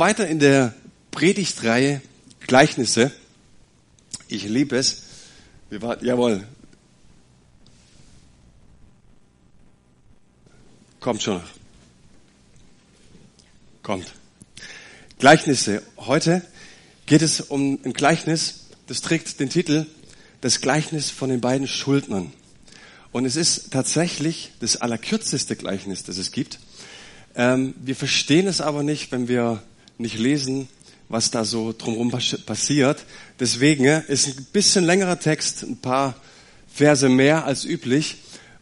weiter in der Predigtreihe Gleichnisse. Ich liebe es. Wir warten, jawohl. Kommt schon. Kommt. Gleichnisse. Heute geht es um ein Gleichnis, das trägt den Titel Das Gleichnis von den beiden Schuldnern. Und es ist tatsächlich das allerkürzeste Gleichnis, das es gibt. Ähm, wir verstehen es aber nicht, wenn wir nicht lesen, was da so drumherum passiert. Deswegen ist ein bisschen längerer Text, ein paar Verse mehr als üblich.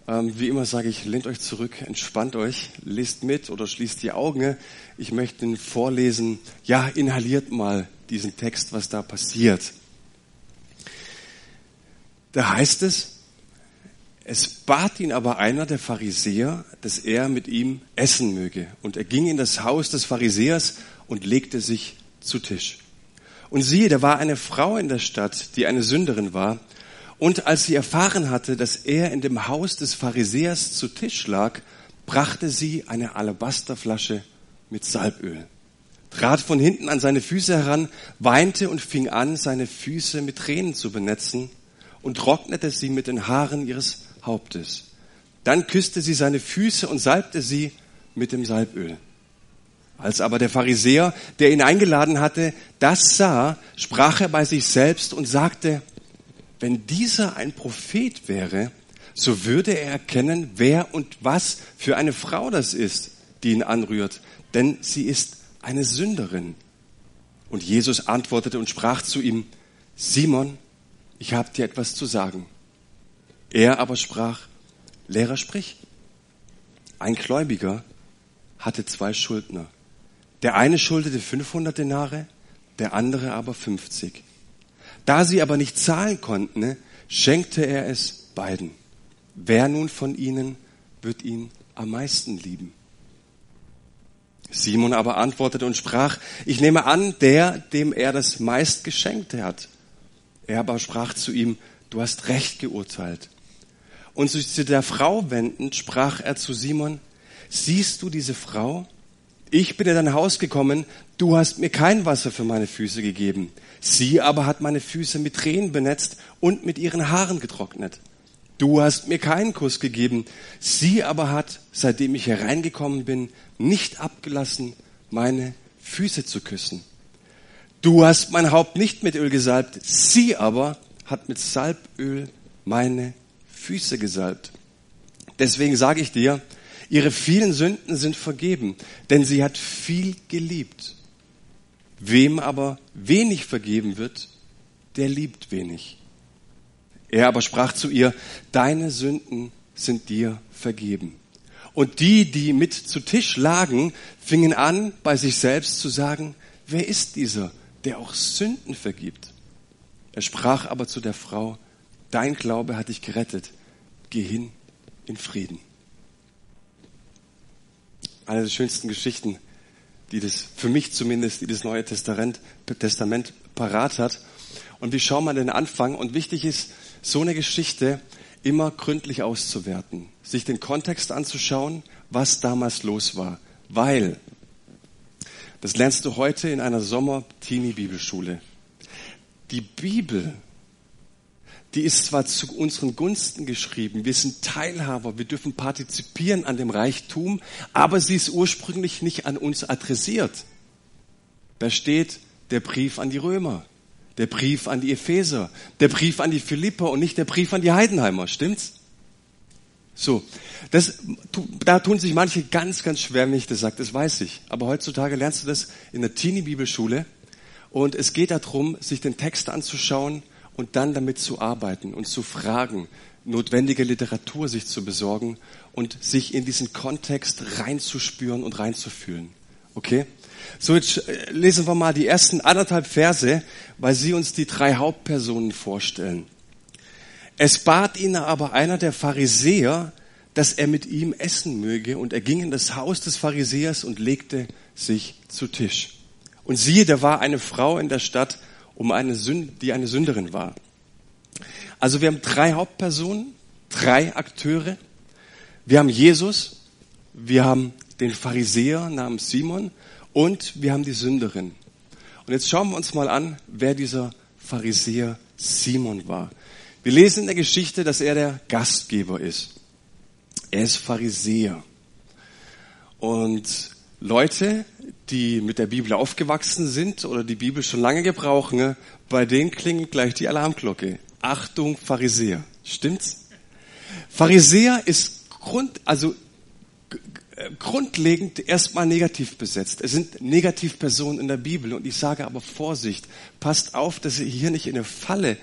Ähm, wie immer sage ich, lehnt euch zurück, entspannt euch, lest mit oder schließt die Augen. Ich möchte ihn vorlesen. Ja, inhaliert mal diesen Text, was da passiert. Da heißt es, es bat ihn aber einer der Pharisäer, dass er mit ihm essen möge. Und er ging in das Haus des Pharisäers und legte sich zu Tisch. Und siehe, da war eine Frau in der Stadt, die eine Sünderin war. Und als sie erfahren hatte, dass er in dem Haus des Pharisäers zu Tisch lag, brachte sie eine Alabasterflasche mit Salböl, trat von hinten an seine Füße heran, weinte und fing an, seine Füße mit Tränen zu benetzen und trocknete sie mit den Haaren ihres Hauptes. Dann küsste sie seine Füße und salbte sie mit dem Salböl. Als aber der Pharisäer, der ihn eingeladen hatte, das sah, sprach er bei sich selbst und sagte, wenn dieser ein Prophet wäre, so würde er erkennen, wer und was für eine Frau das ist, die ihn anrührt, denn sie ist eine Sünderin. Und Jesus antwortete und sprach zu ihm, Simon, ich habe dir etwas zu sagen. Er aber sprach, Lehrer, sprich. Ein Gläubiger hatte zwei Schuldner. Der eine schuldete 500 Denare, der andere aber 50. Da sie aber nicht zahlen konnten, schenkte er es beiden. Wer nun von ihnen wird ihn am meisten lieben? Simon aber antwortete und sprach, ich nehme an, der, dem er das meist geschenkt hat. Er aber sprach zu ihm, du hast recht geurteilt. Und sich zu der Frau wendend sprach er zu Simon, siehst du diese Frau? Ich bin in dein Haus gekommen, du hast mir kein Wasser für meine Füße gegeben. Sie aber hat meine Füße mit Tränen benetzt und mit ihren Haaren getrocknet. Du hast mir keinen Kuss gegeben. Sie aber hat, seitdem ich hereingekommen bin, nicht abgelassen, meine Füße zu küssen. Du hast mein Haupt nicht mit Öl gesalbt. Sie aber hat mit Salböl meine Füße gesalbt. Deswegen sage ich dir, ihre vielen Sünden sind vergeben, denn sie hat viel geliebt. Wem aber wenig vergeben wird, der liebt wenig. Er aber sprach zu ihr, deine Sünden sind dir vergeben. Und die, die mit zu Tisch lagen, fingen an, bei sich selbst zu sagen, wer ist dieser, der auch Sünden vergibt? Er sprach aber zu der Frau, dein Glaube hat dich gerettet geh hin in Frieden. Eine der schönsten Geschichten, die das, für mich zumindest, die das Neue Testament, Testament parat hat. Und wie schauen wir den Anfang? Und wichtig ist, so eine Geschichte immer gründlich auszuwerten, sich den Kontext anzuschauen, was damals los war. Weil, das lernst du heute in einer Sommer-Teenie-Bibelschule. Die Bibel die ist zwar zu unseren Gunsten geschrieben, wir sind Teilhaber, wir dürfen partizipieren an dem Reichtum, aber sie ist ursprünglich nicht an uns adressiert. Da steht der Brief an die Römer, der Brief an die Epheser, der Brief an die Philipper und nicht der Brief an die Heidenheimer, stimmt's? So, das, da tun sich manche ganz, ganz schwer, wenn ich das sage, das weiß ich. Aber heutzutage lernst du das in der Teenie-Bibelschule und es geht darum, sich den Text anzuschauen und dann damit zu arbeiten und zu fragen, notwendige Literatur sich zu besorgen und sich in diesen Kontext reinzuspüren und reinzufühlen. Okay? So, jetzt äh, lesen wir mal die ersten anderthalb Verse, weil sie uns die drei Hauptpersonen vorstellen. Es bat ihn aber einer der Pharisäer, dass er mit ihm essen möge, und er ging in das Haus des Pharisäers und legte sich zu Tisch. Und siehe, da war eine Frau in der Stadt, um eine Sünde, die eine Sünderin war. Also wir haben drei Hauptpersonen, drei Akteure. Wir haben Jesus, wir haben den Pharisäer namens Simon und wir haben die Sünderin. Und jetzt schauen wir uns mal an, wer dieser Pharisäer Simon war. Wir lesen in der Geschichte, dass er der Gastgeber ist. Er ist Pharisäer. Und Leute, die mit der Bibel aufgewachsen sind oder die Bibel schon lange gebrauchen, ne, bei denen klingelt gleich die Alarmglocke. Achtung, Pharisäer. Stimmt's? Pharisäer ist Grund, also grundlegend erstmal negativ besetzt. Es sind Negativpersonen in der Bibel und ich sage aber Vorsicht, passt auf, dass ihr hier nicht in eine Falle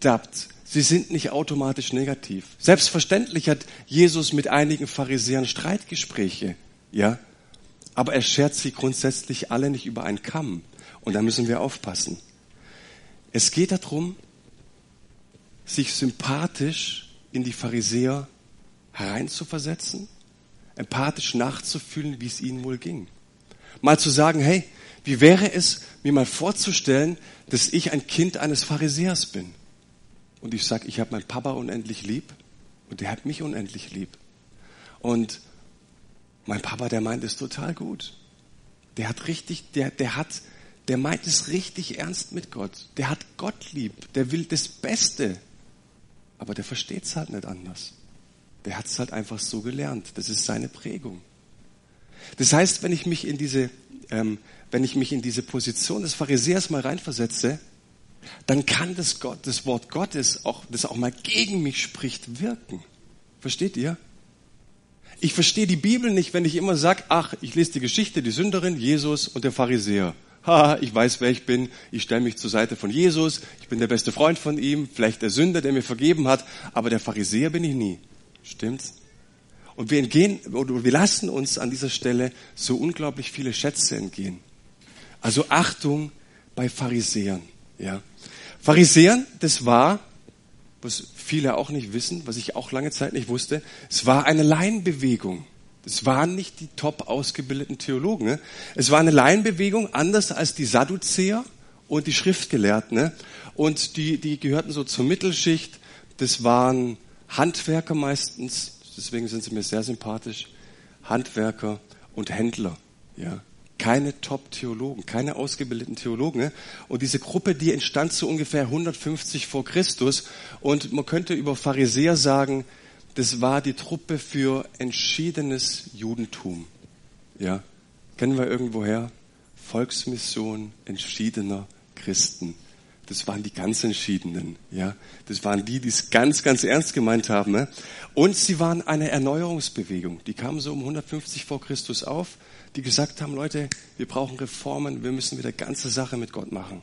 tappt. Sie sind nicht automatisch negativ. Selbstverständlich hat Jesus mit einigen Pharisäern Streitgespräche, ja, aber er schert sie grundsätzlich alle nicht über einen Kamm und da müssen wir aufpassen. Es geht darum, sich sympathisch in die Pharisäer hereinzuversetzen empathisch nachzufühlen, wie es ihnen wohl ging. Mal zu sagen, hey, wie wäre es, mir mal vorzustellen, dass ich ein Kind eines Pharisäers bin. Und ich sage, ich habe meinen Papa unendlich lieb und der hat mich unendlich lieb. Und mein Papa, der meint es total gut. Der hat richtig, der, der hat, der meint es richtig ernst mit Gott. Der hat Gott lieb. Der will das Beste. Aber der versteht es halt nicht anders. Der hat es halt einfach so gelernt. Das ist seine Prägung. Das heißt, wenn ich mich in diese, ähm, wenn ich mich in diese Position des Pharisäers mal reinversetze, dann kann das, Gott, das Wort Gottes, auch, das auch mal gegen mich spricht, wirken. Versteht ihr? Ich verstehe die Bibel nicht, wenn ich immer sage, ach, ich lese die Geschichte, die Sünderin, Jesus und der Pharisäer. Ha, ich weiß, wer ich bin. Ich stelle mich zur Seite von Jesus. Ich bin der beste Freund von ihm, vielleicht der Sünder, der mir vergeben hat. Aber der Pharisäer bin ich nie. Stimmt's? Und wir entgehen, oder wir lassen uns an dieser Stelle so unglaublich viele Schätze entgehen. Also Achtung bei Pharisäern, ja. Pharisäern, das war, was viele auch nicht wissen, was ich auch lange Zeit nicht wusste, es war eine Laienbewegung. Es waren nicht die top ausgebildeten Theologen. Ne? Es war eine Laienbewegung, anders als die Sadduzäer und die Schriftgelehrten. Ne? Und die, die gehörten so zur Mittelschicht. Das waren Handwerker meistens, deswegen sind sie mir sehr sympathisch, Handwerker und Händler, ja. Keine Top-Theologen, keine ausgebildeten Theologen. Ne? Und diese Gruppe, die entstand so ungefähr 150 vor Christus. Und man könnte über Pharisäer sagen, das war die Truppe für entschiedenes Judentum. Ja, kennen wir irgendwoher? Volksmission entschiedener Christen. Das waren die ganz Entschiedenen, ja. Das waren die, die es ganz, ganz ernst gemeint haben. Ne? Und sie waren eine Erneuerungsbewegung. Die kamen so um 150 vor Christus auf, die gesagt haben, Leute, wir brauchen Reformen, wir müssen wieder ganze Sache mit Gott machen.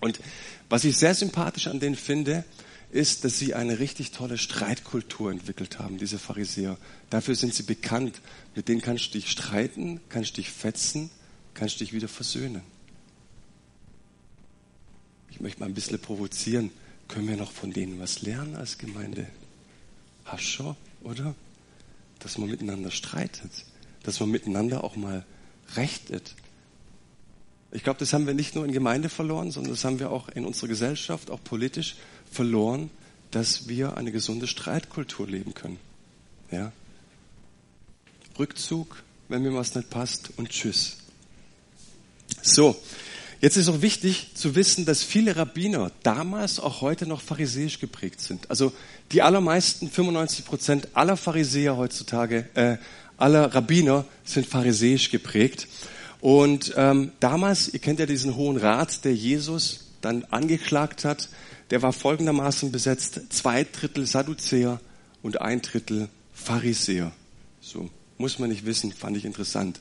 Und was ich sehr sympathisch an denen finde, ist, dass sie eine richtig tolle Streitkultur entwickelt haben, diese Pharisäer. Dafür sind sie bekannt. Mit denen kannst du dich streiten, kannst du dich fetzen, kannst du dich wieder versöhnen. Ich möchte mal ein bisschen provozieren. Können wir noch von denen was lernen als Gemeinde? Hascho, oder? Dass man miteinander streitet. Dass man miteinander auch mal rechtet. Ich glaube, das haben wir nicht nur in Gemeinde verloren, sondern das haben wir auch in unserer Gesellschaft, auch politisch verloren, dass wir eine gesunde Streitkultur leben können. Ja? Rückzug, wenn mir was nicht passt und tschüss. So, Jetzt ist auch wichtig zu wissen, dass viele Rabbiner damals auch heute noch pharisäisch geprägt sind. Also die allermeisten, 95 Prozent aller Pharisäer heutzutage, äh, aller Rabbiner sind pharisäisch geprägt. Und ähm, damals, ihr kennt ja diesen Hohen Rat, der Jesus dann angeklagt hat, der war folgendermaßen besetzt, zwei Drittel Sadduzäer und ein Drittel Pharisäer. So, muss man nicht wissen, fand ich interessant.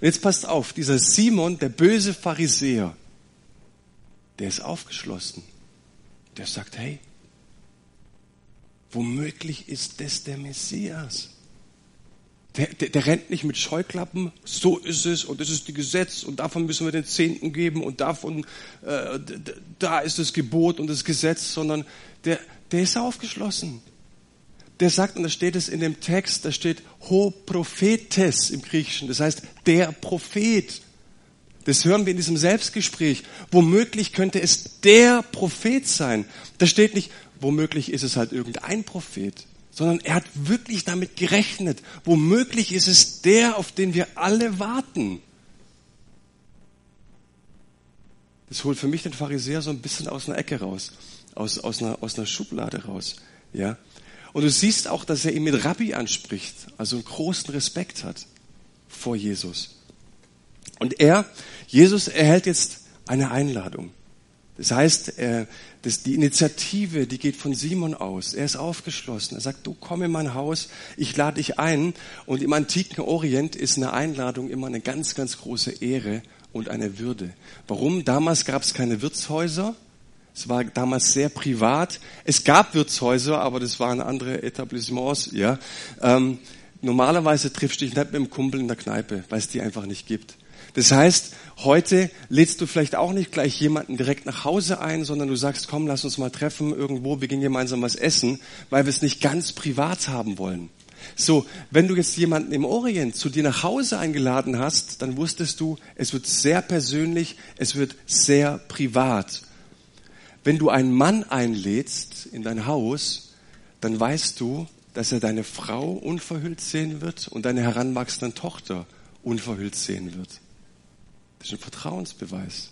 Und jetzt passt auf, dieser Simon, der böse Pharisäer, der ist aufgeschlossen. Der sagt, hey, womöglich ist das der Messias. Der, der, der, rennt nicht mit Scheuklappen, so ist es und das ist die Gesetz und davon müssen wir den Zehnten geben und davon, äh, da ist das Gebot und das Gesetz, sondern der, der ist aufgeschlossen der sagt, und da steht es in dem Text, da steht Ho Prophetes im Griechischen, das heißt der Prophet. Das hören wir in diesem Selbstgespräch. Womöglich könnte es der Prophet sein. Da steht nicht, womöglich ist es halt irgendein Prophet, sondern er hat wirklich damit gerechnet. Womöglich ist es der, auf den wir alle warten. Das holt für mich den Pharisäer so ein bisschen aus einer Ecke raus, aus, aus, einer, aus einer Schublade raus. Ja? Und du siehst auch, dass er ihn mit Rabbi anspricht, also einen großen Respekt hat vor Jesus. Und er, Jesus, erhält jetzt eine Einladung. Das heißt, er, das, die Initiative, die geht von Simon aus. Er ist aufgeschlossen. Er sagt, du komm in mein Haus, ich lade dich ein. Und im antiken Orient ist eine Einladung immer eine ganz, ganz große Ehre und eine Würde. Warum? Damals gab es keine Wirtshäuser. Es war damals sehr privat. Es gab Wirtshäuser, aber das waren andere Etablissements. Ja. Ähm, normalerweise triffst du dich nicht mit dem Kumpel in der Kneipe, weil es die einfach nicht gibt. Das heißt, heute lädst du vielleicht auch nicht gleich jemanden direkt nach Hause ein, sondern du sagst, komm, lass uns mal treffen irgendwo, wir gehen gemeinsam was essen, weil wir es nicht ganz privat haben wollen. So, wenn du jetzt jemanden im Orient zu dir nach Hause eingeladen hast, dann wusstest du, es wird sehr persönlich, es wird sehr privat. Wenn du einen Mann einlädst in dein Haus, dann weißt du, dass er deine Frau unverhüllt sehen wird und deine heranwachsende Tochter unverhüllt sehen wird. Das ist ein Vertrauensbeweis.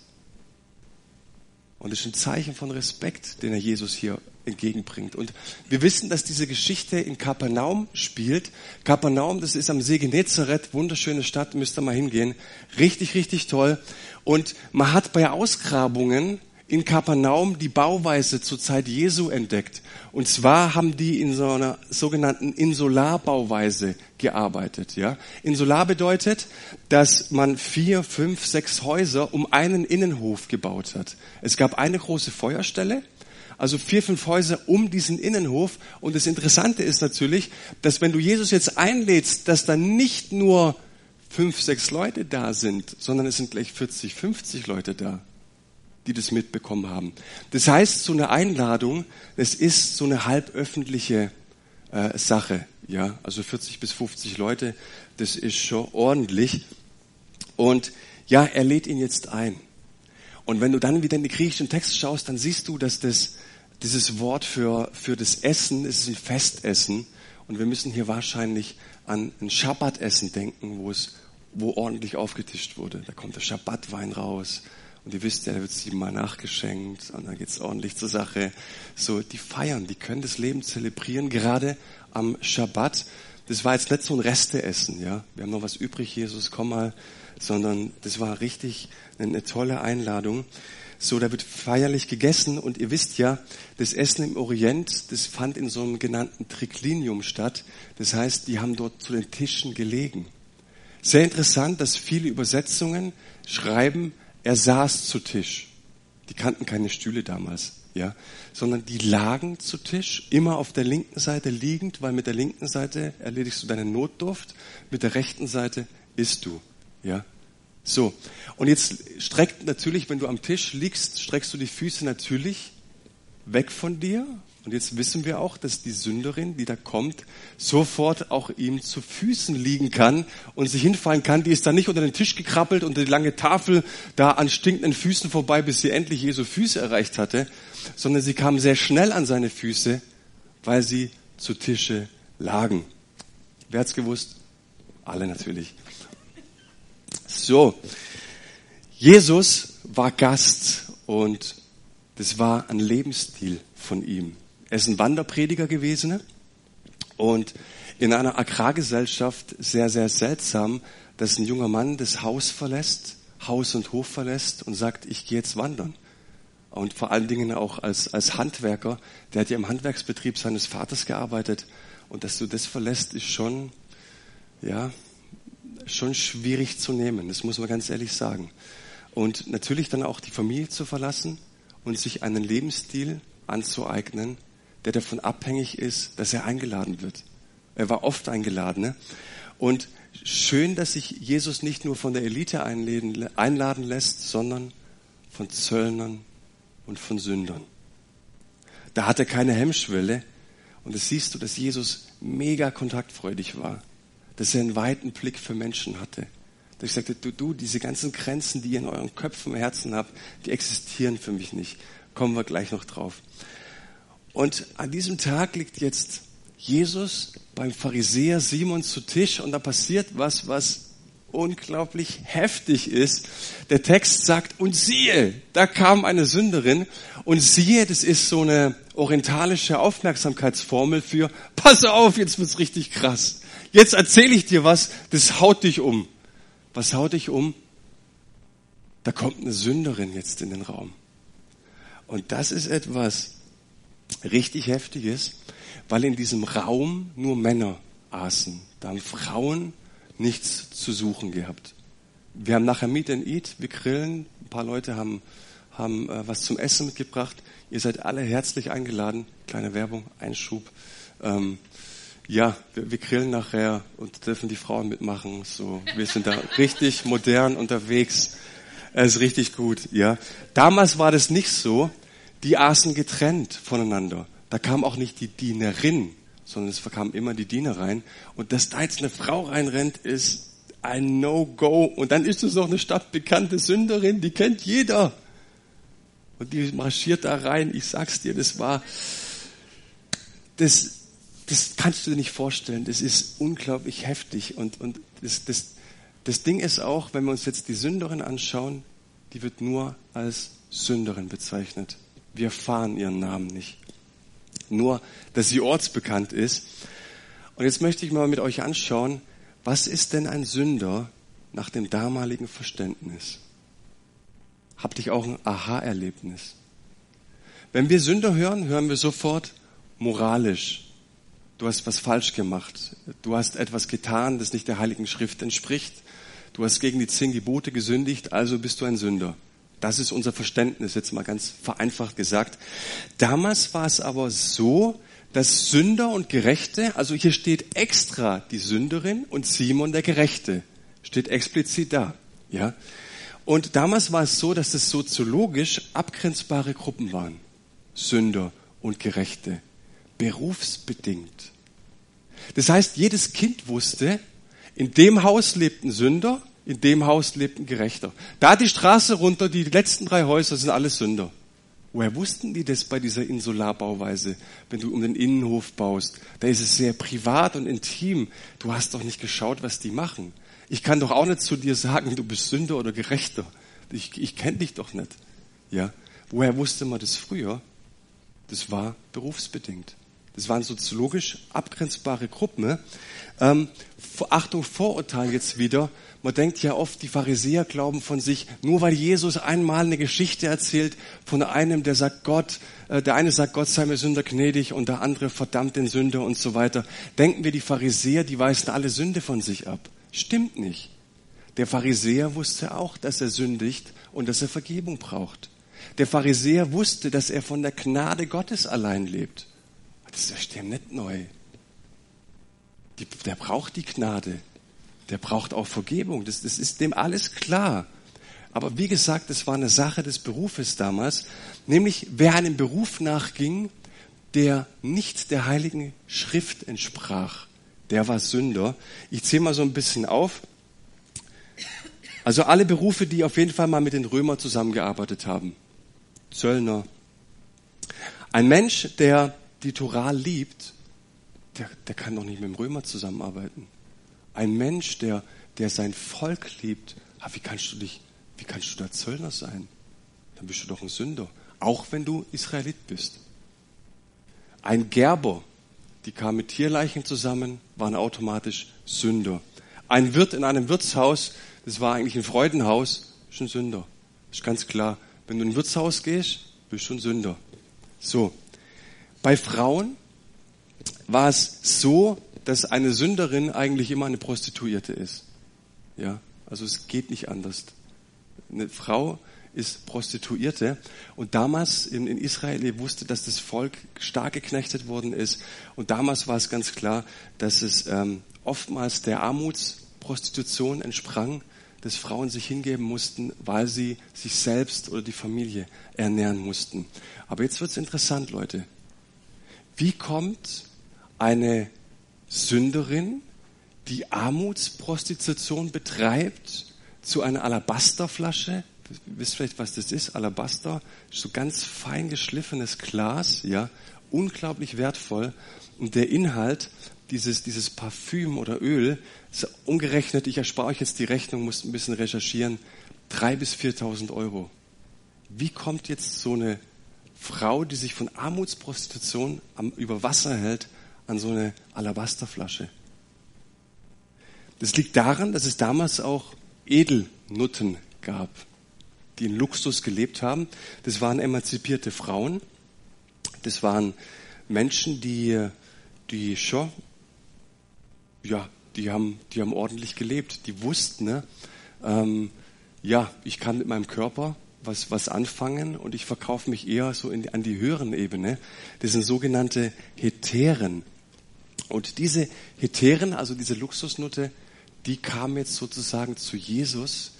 Und es ist ein Zeichen von Respekt, den er Jesus hier entgegenbringt. Und wir wissen, dass diese Geschichte in Kapernaum spielt. Kapernaum, das ist am See Genezareth, wunderschöne Stadt, müsst ihr mal hingehen. Richtig, richtig toll. Und man hat bei Ausgrabungen in Kapernaum die Bauweise zur Zeit Jesu entdeckt. Und zwar haben die in so einer sogenannten Insularbauweise gearbeitet. Ja? Insular bedeutet, dass man vier, fünf, sechs Häuser um einen Innenhof gebaut hat. Es gab eine große Feuerstelle, also vier, fünf Häuser um diesen Innenhof. Und das Interessante ist natürlich, dass wenn du Jesus jetzt einlädst, dass da nicht nur fünf, sechs Leute da sind, sondern es sind gleich 40, 50 Leute da die das mitbekommen haben. Das heißt, so eine Einladung, es ist so eine halböffentliche äh, Sache. Ja, also 40 bis 50 Leute, das ist schon ordentlich. Und ja, er lädt ihn jetzt ein. Und wenn du dann wieder in den griechischen Text schaust, dann siehst du, dass das, dieses Wort für, für das Essen, es ist ein Festessen. Und wir müssen hier wahrscheinlich an ein Schabbatessen denken, wo es, wo ordentlich aufgetischt wurde. Da kommt der Schabbatwein raus und ihr wisst ja, da wird siebenmal nachgeschenkt und dann geht's ordentlich zur Sache. So, die feiern, die können das Leben zelebrieren, gerade am Schabbat. Das war jetzt nicht so ein Resteessen, ja. Wir haben noch was übrig, Jesus, komm mal, sondern das war richtig eine tolle Einladung. So, da wird feierlich gegessen und ihr wisst ja, das Essen im Orient, das fand in so einem genannten Triklinium statt. Das heißt, die haben dort zu den Tischen gelegen. Sehr interessant, dass viele Übersetzungen schreiben, er saß zu Tisch. Die kannten keine Stühle damals, ja, sondern die lagen zu Tisch, immer auf der linken Seite liegend, weil mit der linken Seite erledigst du deine Notdurft, mit der rechten Seite isst du, ja. So. Und jetzt streckt natürlich, wenn du am Tisch liegst, streckst du die Füße natürlich weg von dir, und jetzt wissen wir auch, dass die Sünderin, die da kommt, sofort auch ihm zu Füßen liegen kann und sich hinfallen kann. Die ist dann nicht unter den Tisch gekrabbelt und die lange Tafel da an stinkenden Füßen vorbei, bis sie endlich Jesu Füße erreicht hatte, sondern sie kam sehr schnell an seine Füße, weil sie zu Tische lagen. Wer hat's gewusst? Alle natürlich. So. Jesus war Gast und das war ein Lebensstil von ihm. Er ist ein Wanderprediger gewesen und in einer Agrargesellschaft sehr, sehr seltsam, dass ein junger Mann das Haus verlässt, Haus und Hof verlässt und sagt, ich gehe jetzt wandern. Und vor allen Dingen auch als, als Handwerker, der hat ja im Handwerksbetrieb seines Vaters gearbeitet. Und dass du das verlässt, ist schon, ja, schon schwierig zu nehmen. Das muss man ganz ehrlich sagen. Und natürlich dann auch die Familie zu verlassen und sich einen Lebensstil anzueignen, der davon abhängig ist, dass er eingeladen wird. Er war oft eingeladen. Ne? Und schön, dass sich Jesus nicht nur von der Elite einladen, lässt, sondern von Zöllnern und von Sündern. Da hat er keine Hemmschwelle. Und das siehst du, dass Jesus mega kontaktfreudig war. Dass er einen weiten Blick für Menschen hatte. Dass ich sagte, du, du, diese ganzen Grenzen, die ihr in euren Köpfen, Herzen habt, die existieren für mich nicht. Kommen wir gleich noch drauf. Und an diesem Tag liegt jetzt Jesus beim Pharisäer Simon zu Tisch und da passiert was, was unglaublich heftig ist. Der Text sagt, und siehe, da kam eine Sünderin. Und siehe, das ist so eine orientalische Aufmerksamkeitsformel für, pass auf, jetzt wird's richtig krass. Jetzt erzähle ich dir was, das haut dich um. Was haut dich um? Da kommt eine Sünderin jetzt in den Raum. Und das ist etwas richtig Heftiges, weil in diesem Raum nur Männer aßen. Da haben Frauen nichts zu suchen gehabt. Wir haben nachher Meet and Eat, wir grillen. Ein paar Leute haben, haben äh, was zum Essen mitgebracht. Ihr seid alle herzlich eingeladen. Kleine Werbung, Einschub. Ähm, ja, wir, wir grillen nachher und dürfen die Frauen mitmachen. So, wir sind da richtig modern unterwegs. Es ist richtig gut, ja. Damals war das nicht so. Die aßen getrennt voneinander. Da kam auch nicht die Dienerin, sondern es kam immer die Diener rein. Und dass da jetzt eine Frau reinrennt, ist ein No-Go. Und dann ist es noch eine stadtbekannte Sünderin, die kennt jeder. Und die marschiert da rein. Ich sag's dir, das war, das, das kannst du dir nicht vorstellen. Das ist unglaublich heftig. Und, und das, das, das Ding ist auch, wenn wir uns jetzt die Sünderin anschauen, die wird nur als Sünderin bezeichnet. Wir erfahren ihren Namen nicht. Nur, dass sie ortsbekannt ist. Und jetzt möchte ich mal mit euch anschauen, was ist denn ein Sünder nach dem damaligen Verständnis? Habt ihr auch ein Aha-Erlebnis? Wenn wir Sünder hören, hören wir sofort moralisch du hast was falsch gemacht, du hast etwas getan, das nicht der Heiligen Schrift entspricht, du hast gegen die zehn Gebote gesündigt, also bist du ein Sünder. Das ist unser Verständnis, jetzt mal ganz vereinfacht gesagt. Damals war es aber so, dass Sünder und Gerechte, also hier steht extra die Sünderin und Simon der Gerechte, steht explizit da, ja. Und damals war es so, dass es soziologisch abgrenzbare Gruppen waren. Sünder und Gerechte. Berufsbedingt. Das heißt, jedes Kind wusste, in dem Haus lebt ein Sünder, in dem Haus lebt ein Gerechter. Da die Straße runter, die letzten drei Häuser sind alles Sünder. Woher wussten die das bei dieser Insularbauweise, wenn du um den Innenhof baust? Da ist es sehr privat und intim. Du hast doch nicht geschaut, was die machen. Ich kann doch auch nicht zu dir sagen, du bist Sünder oder Gerechter. Ich, ich kenne dich doch nicht. Ja? Woher wusste man das früher? Das war berufsbedingt. Das waren soziologisch abgrenzbare Gruppen. Ähm, Achtung, Vorurteil jetzt wieder. Man denkt ja oft, die Pharisäer glauben von sich, nur weil Jesus einmal eine Geschichte erzählt von einem, der sagt Gott, äh, der eine sagt Gott sei mir Sünder gnädig und der andere verdammt den Sünder und so weiter. Denken wir, die Pharisäer, die weisen alle Sünde von sich ab. Stimmt nicht. Der Pharisäer wusste auch, dass er sündigt und dass er Vergebung braucht. Der Pharisäer wusste, dass er von der Gnade Gottes allein lebt. Das ist dem nicht neu. Der braucht die Gnade. Der braucht auch Vergebung. Das, das ist dem alles klar. Aber wie gesagt, es war eine Sache des Berufes damals. Nämlich, wer einem Beruf nachging, der nicht der Heiligen Schrift entsprach, der war Sünder. Ich zähle mal so ein bisschen auf. Also alle Berufe, die auf jeden Fall mal mit den Römern zusammengearbeitet haben. Zöllner. Ein Mensch, der die Torah liebt, der, der kann doch nicht mit dem Römer zusammenarbeiten. Ein Mensch, der, der sein Volk liebt, ah, wie kannst du dich, wie kannst du da Zöllner sein? Dann bist du doch ein Sünder. Auch wenn du Israelit bist. Ein Gerber, die kam mit Tierleichen zusammen, waren automatisch Sünder. Ein Wirt in einem Wirtshaus, das war eigentlich ein Freudenhaus, ist ein Sünder. Ist ganz klar. Wenn du in ein Wirtshaus gehst, bist du ein Sünder. So. Bei Frauen war es so, dass eine Sünderin eigentlich immer eine Prostituierte ist. Ja, also es geht nicht anders. Eine Frau ist Prostituierte. Und damals in, in Israel, ihr wusste, dass das Volk stark geknechtet worden ist. Und damals war es ganz klar, dass es ähm, oftmals der Armutsprostitution entsprang, dass Frauen sich hingeben mussten, weil sie sich selbst oder die Familie ernähren mussten. Aber jetzt wird's interessant, Leute. Wie kommt eine Sünderin, die Armutsprostitution betreibt, zu einer Alabasterflasche? Ihr wisst vielleicht, was das ist? Alabaster, so ganz fein geschliffenes Glas, ja, unglaublich wertvoll. Und der Inhalt, dieses, dieses Parfüm oder Öl, ist umgerechnet, ich erspare euch jetzt die Rechnung, muss ein bisschen recherchieren, drei bis 4.000 Euro. Wie kommt jetzt so eine Frau, die sich von Armutsprostitution am, über Wasser hält, an so eine Alabasterflasche? Das liegt daran, dass es damals auch Edelnutten gab, die in Luxus gelebt haben. Das waren emanzipierte Frauen. Das waren Menschen, die, die schon, ja, die haben, die haben ordentlich gelebt. Die wussten, ne, ähm, ja, ich kann mit meinem Körper was, was anfangen und ich verkaufe mich eher so in, an die höheren Ebene. Das sind sogenannte Heteren. Und diese Heteren, also diese Luxusnutte, die kam jetzt sozusagen zu Jesus,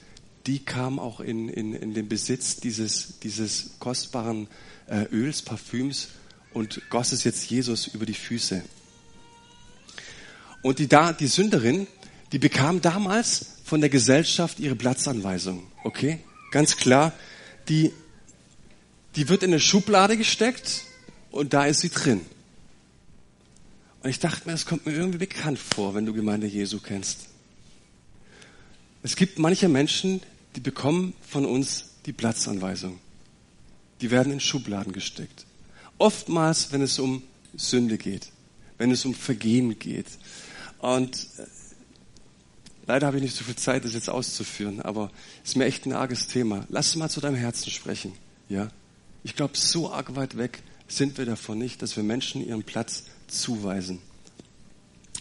die kam auch in, in, in den Besitz dieses, dieses kostbaren äh, Öls, Parfüms und goss es jetzt Jesus über die Füße. Und die, da, die Sünderin, die bekam damals von der Gesellschaft ihre Platzanweisung. Okay? Ganz klar, die, die wird in eine Schublade gesteckt und da ist sie drin. Und ich dachte mir, das kommt mir irgendwie bekannt vor, wenn du Gemeinde Jesu kennst. Es gibt manche Menschen, die bekommen von uns die Platzanweisung. Die werden in Schubladen gesteckt. Oftmals, wenn es um Sünde geht, wenn es um Vergehen geht. Und äh, leider habe ich nicht so viel Zeit, das jetzt auszuführen, aber es ist mir echt ein arges Thema. Lass es mal zu deinem Herzen sprechen. Ja? Ich glaube, so arg weit weg sind wir davon nicht, dass wir Menschen ihren Platz zuweisen.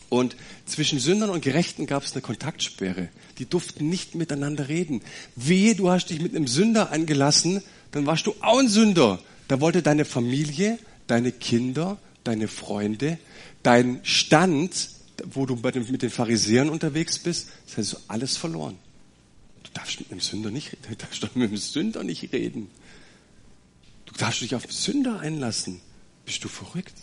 Und zwischen Sündern und Gerechten gab es eine Kontaktsperre. Die durften nicht miteinander reden. Wehe, du hast dich mit einem Sünder eingelassen, dann warst du auch ein Sünder. Da wollte deine Familie, deine Kinder, deine Freunde, dein Stand, wo du mit den Pharisäern unterwegs bist, das heißt, alles verloren. Du darfst mit einem Sünder nicht, du darfst mit einem Sünder nicht reden. Du darfst dich auf Sünder einlassen. Bist du verrückt?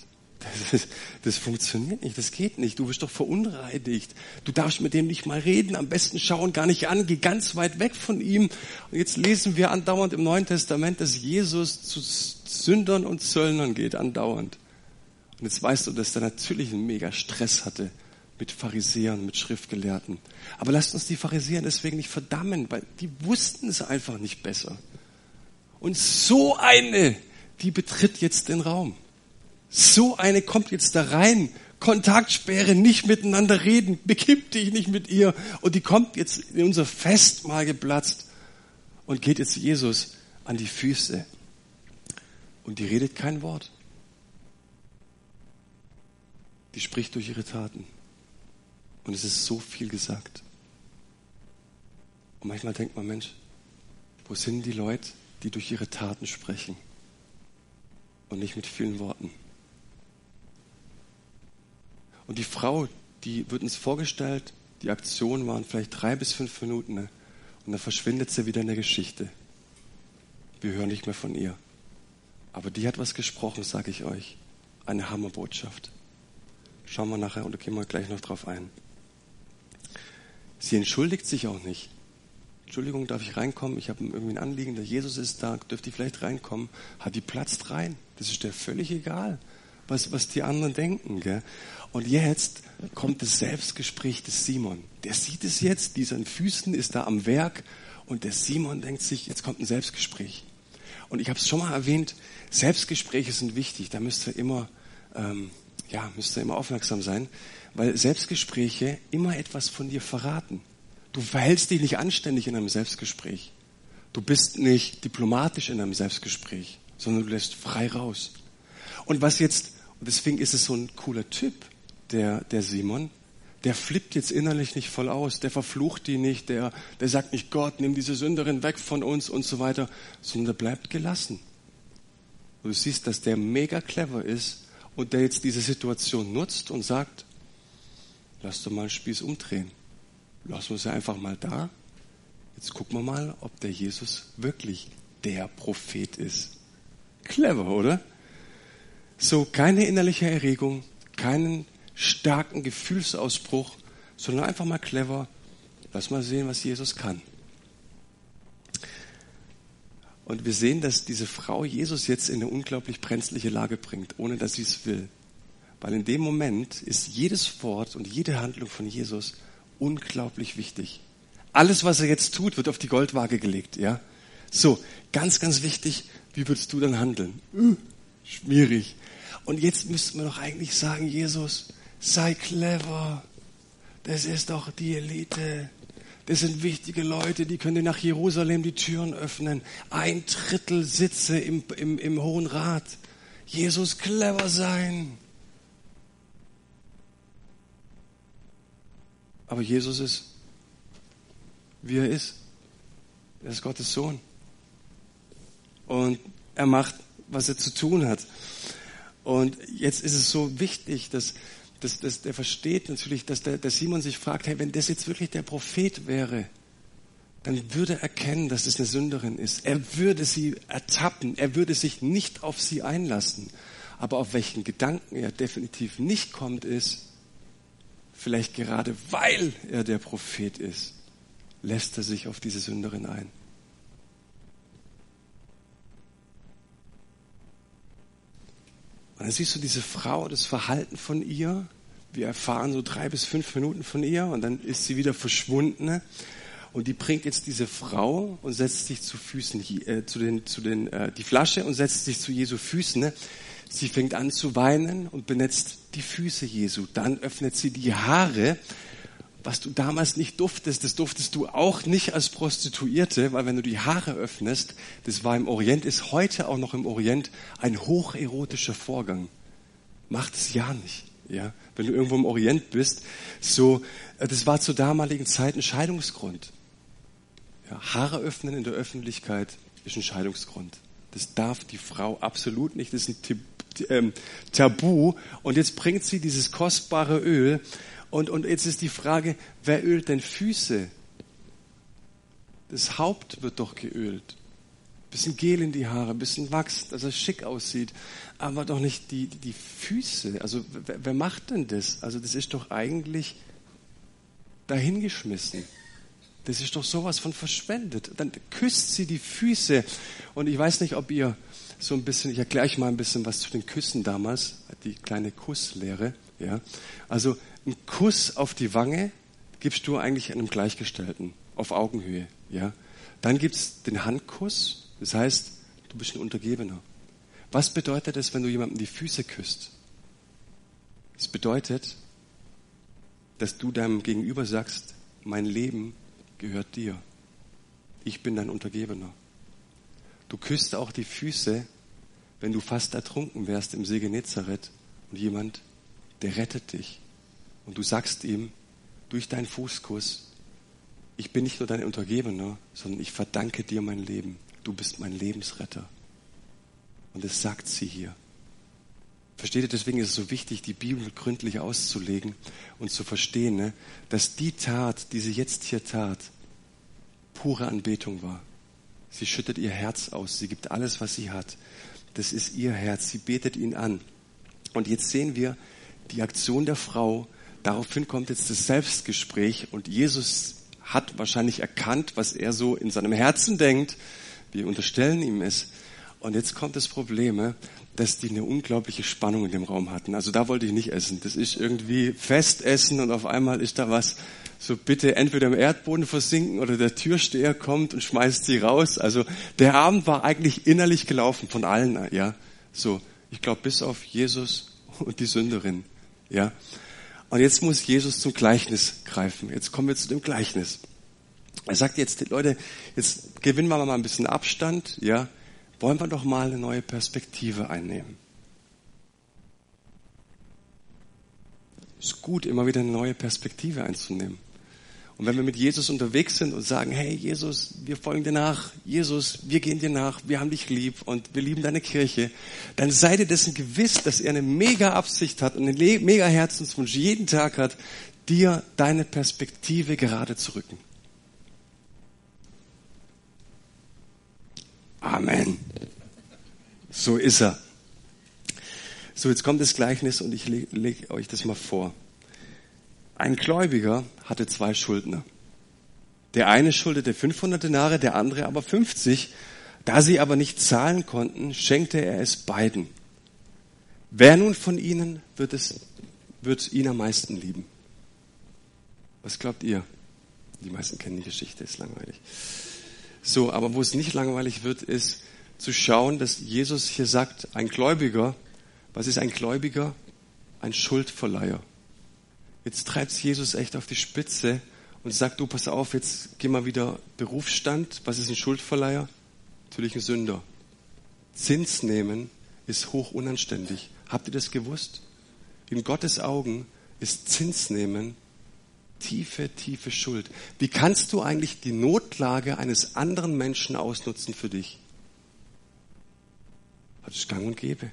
Das, das, funktioniert nicht, das geht nicht. Du bist doch verunreinigt. Du darfst mit dem nicht mal reden. Am besten schauen gar nicht an, geh ganz weit weg von ihm. Und jetzt lesen wir andauernd im Neuen Testament, dass Jesus zu Sündern und Zöllnern geht, andauernd. Und jetzt weißt du, dass er natürlich einen mega Stress hatte mit Pharisäern, mit Schriftgelehrten. Aber lasst uns die Pharisäer deswegen nicht verdammen, weil die wussten es einfach nicht besser. Und so eine, die betritt jetzt den Raum. So eine kommt jetzt da rein. Kontaktsperre, nicht miteinander reden, bekipp dich nicht mit ihr. Und die kommt jetzt in unser Festmahl geplatzt und geht jetzt Jesus an die Füße. Und die redet kein Wort. Die spricht durch ihre Taten. Und es ist so viel gesagt. Und manchmal denkt man, Mensch, wo sind die Leute, die durch ihre Taten sprechen und nicht mit vielen Worten? Und die Frau, die wird uns vorgestellt, die Aktion waren vielleicht drei bis fünf Minuten ne? und dann verschwindet sie wieder in der Geschichte. Wir hören nicht mehr von ihr. Aber die hat was gesprochen, sage ich euch. Eine Hammerbotschaft. Schauen wir nachher und da gehen wir gleich noch drauf ein. Sie entschuldigt sich auch nicht. Entschuldigung, darf ich reinkommen? Ich habe irgendwie ein Anliegen, der Jesus ist da, dürfte ich vielleicht reinkommen? Hat die Platz rein? Das ist dir völlig egal, was, was die anderen denken. Gell? Und jetzt kommt das Selbstgespräch des Simon. Der sieht es jetzt, dieser Füßen ist da am Werk und der Simon denkt sich, jetzt kommt ein Selbstgespräch. Und ich habe es schon mal erwähnt, Selbstgespräche sind wichtig. Da müsst ihr immer, ähm, ja, müsst ihr immer aufmerksam sein, weil Selbstgespräche immer etwas von dir verraten. Du verhältst dich nicht anständig in einem Selbstgespräch. Du bist nicht diplomatisch in einem Selbstgespräch, sondern du lässt frei raus. Und was jetzt, und deswegen ist es so ein cooler Typ, der, der Simon, der flippt jetzt innerlich nicht voll aus, der verflucht die nicht, der, der sagt nicht, Gott, nimm diese Sünderin weg von uns und so weiter, sondern der bleibt gelassen. Du siehst, dass der mega clever ist und der jetzt diese Situation nutzt und sagt, lass doch mal einen Spieß umdrehen. Lass uns ja einfach mal da. Jetzt gucken wir mal, ob der Jesus wirklich der Prophet ist. Clever, oder? So, keine innerliche Erregung, keinen starken Gefühlsausbruch, sondern einfach mal clever. Lass mal sehen, was Jesus kann. Und wir sehen, dass diese Frau Jesus jetzt in eine unglaublich brenzliche Lage bringt, ohne dass sie es will. Weil in dem Moment ist jedes Wort und jede Handlung von Jesus unglaublich wichtig. Alles, was er jetzt tut, wird auf die Goldwaage gelegt, ja? So, ganz, ganz wichtig, wie würdest du dann handeln? Uh, schwierig. Und jetzt müssten wir doch eigentlich sagen, Jesus, sei clever. Das ist doch die Elite. Das sind wichtige Leute, die können nach Jerusalem die Türen öffnen. Ein Drittel Sitze im, im, im Hohen Rat. Jesus clever sein. Aber Jesus ist, wie er ist. Er ist Gottes Sohn. Und er macht, was er zu tun hat. Und jetzt ist es so wichtig, dass, dass, dass der versteht natürlich, dass der, der Simon sich fragt, hey, wenn das jetzt wirklich der Prophet wäre, dann würde er erkennen, dass es eine Sünderin ist. Er würde sie ertappen. Er würde sich nicht auf sie einlassen. Aber auf welchen Gedanken er definitiv nicht kommt, ist, vielleicht gerade weil er der Prophet ist, lässt er sich auf diese Sünderin ein. Und dann siehst du diese Frau, das Verhalten von ihr. Wir erfahren so drei bis fünf Minuten von ihr und dann ist sie wieder verschwunden. Und die bringt jetzt diese Frau und setzt sich zu Füßen, äh, zu den, zu den, äh, die Flasche und setzt sich zu Jesu Füßen. Sie fängt an zu weinen und benetzt die Füße Jesu. Dann öffnet sie die Haare was du damals nicht durftest, das durftest du auch nicht als Prostituierte, weil wenn du die Haare öffnest, das war im Orient, ist heute auch noch im Orient ein hocherotischer Vorgang. Macht es ja nicht. Ja, wenn du irgendwo im Orient bist, so, äh, das war zur damaligen Zeit ein Scheidungsgrund. Ja, Haare öffnen in der Öffentlichkeit ist ein Scheidungsgrund. Das darf die Frau absolut nicht. Das ist ein ähm, Tabu. Und jetzt bringt sie dieses kostbare Öl und, und jetzt ist die Frage, wer ölt denn Füße? Das Haupt wird doch geölt. Bisschen Gel in die Haare, bisschen Wachs, dass er schick aussieht, aber doch nicht die, die Füße. Also wer, wer macht denn das? Also das ist doch eigentlich dahingeschmissen. Das ist doch sowas von verschwendet. Dann küsst sie die Füße. Und ich weiß nicht, ob ihr so ein bisschen, ich erkläre euch mal ein bisschen was zu den Küssen damals, die kleine Kusslehre. Ja, also ein Kuss auf die Wange gibst du eigentlich einem Gleichgestellten auf Augenhöhe. Ja, dann gibt's den Handkuss. Das heißt, du bist ein Untergebener. Was bedeutet es, wenn du jemandem die Füße küsst? Es bedeutet, dass du deinem Gegenüber sagst, mein Leben gehört dir. Ich bin dein Untergebener. Du küsst auch die Füße, wenn du fast ertrunken wärst im See Genezareth und jemand der rettet dich. Und du sagst ihm durch deinen Fußkuss, ich bin nicht nur dein Untergebener, sondern ich verdanke dir mein Leben. Du bist mein Lebensretter. Und das sagt sie hier. Versteht ihr, deswegen ist es so wichtig, die Bibel gründlich auszulegen und zu verstehen, ne, dass die Tat, die sie jetzt hier tat, pure Anbetung war. Sie schüttet ihr Herz aus, sie gibt alles, was sie hat. Das ist ihr Herz, sie betet ihn an. Und jetzt sehen wir, die Aktion der Frau. Daraufhin kommt jetzt das Selbstgespräch und Jesus hat wahrscheinlich erkannt, was er so in seinem Herzen denkt. Wir unterstellen ihm es. Und jetzt kommt das Problem, dass die eine unglaubliche Spannung in dem Raum hatten. Also da wollte ich nicht essen. Das ist irgendwie Festessen und auf einmal ist da was, so bitte entweder im Erdboden versinken oder der Türsteher kommt und schmeißt sie raus. Also der Abend war eigentlich innerlich gelaufen von allen, ja. So, ich glaube bis auf Jesus und die Sünderin. Ja? Und jetzt muss Jesus zum Gleichnis greifen. Jetzt kommen wir zu dem Gleichnis. Er sagt jetzt, Leute, jetzt gewinnen wir mal ein bisschen Abstand, ja? Wollen wir doch mal eine neue Perspektive einnehmen. Ist gut, immer wieder eine neue Perspektive einzunehmen. Und wenn wir mit Jesus unterwegs sind und sagen, hey Jesus, wir folgen dir nach, Jesus, wir gehen dir nach, wir haben dich lieb und wir lieben deine Kirche, dann seid ihr dessen gewiss, dass er eine mega Absicht hat und einen mega Herzenswunsch jeden Tag hat, dir deine Perspektive gerade zu rücken. Amen. So ist er. So, jetzt kommt das Gleichnis und ich lege leg euch das mal vor. Ein Gläubiger hatte zwei Schuldner. Der eine schuldete 500 Denare, der andere aber 50. Da sie aber nicht zahlen konnten, schenkte er es beiden. Wer nun von ihnen wird es, wird ihn am meisten lieben? Was glaubt ihr? Die meisten kennen die Geschichte, ist langweilig. So, aber wo es nicht langweilig wird, ist zu schauen, dass Jesus hier sagt, ein Gläubiger, was ist ein Gläubiger? Ein Schuldverleiher. Jetzt treibt Jesus echt auf die Spitze und sagt, du, pass auf, jetzt geh mal wieder Berufsstand. Was ist ein Schuldverleiher? Natürlich ein Sünder. Zins nehmen ist hoch unanständig. Habt ihr das gewusst? In Gottes Augen ist Zins nehmen tiefe, tiefe Schuld. Wie kannst du eigentlich die Notlage eines anderen Menschen ausnutzen für dich? Das ist gang und gäbe.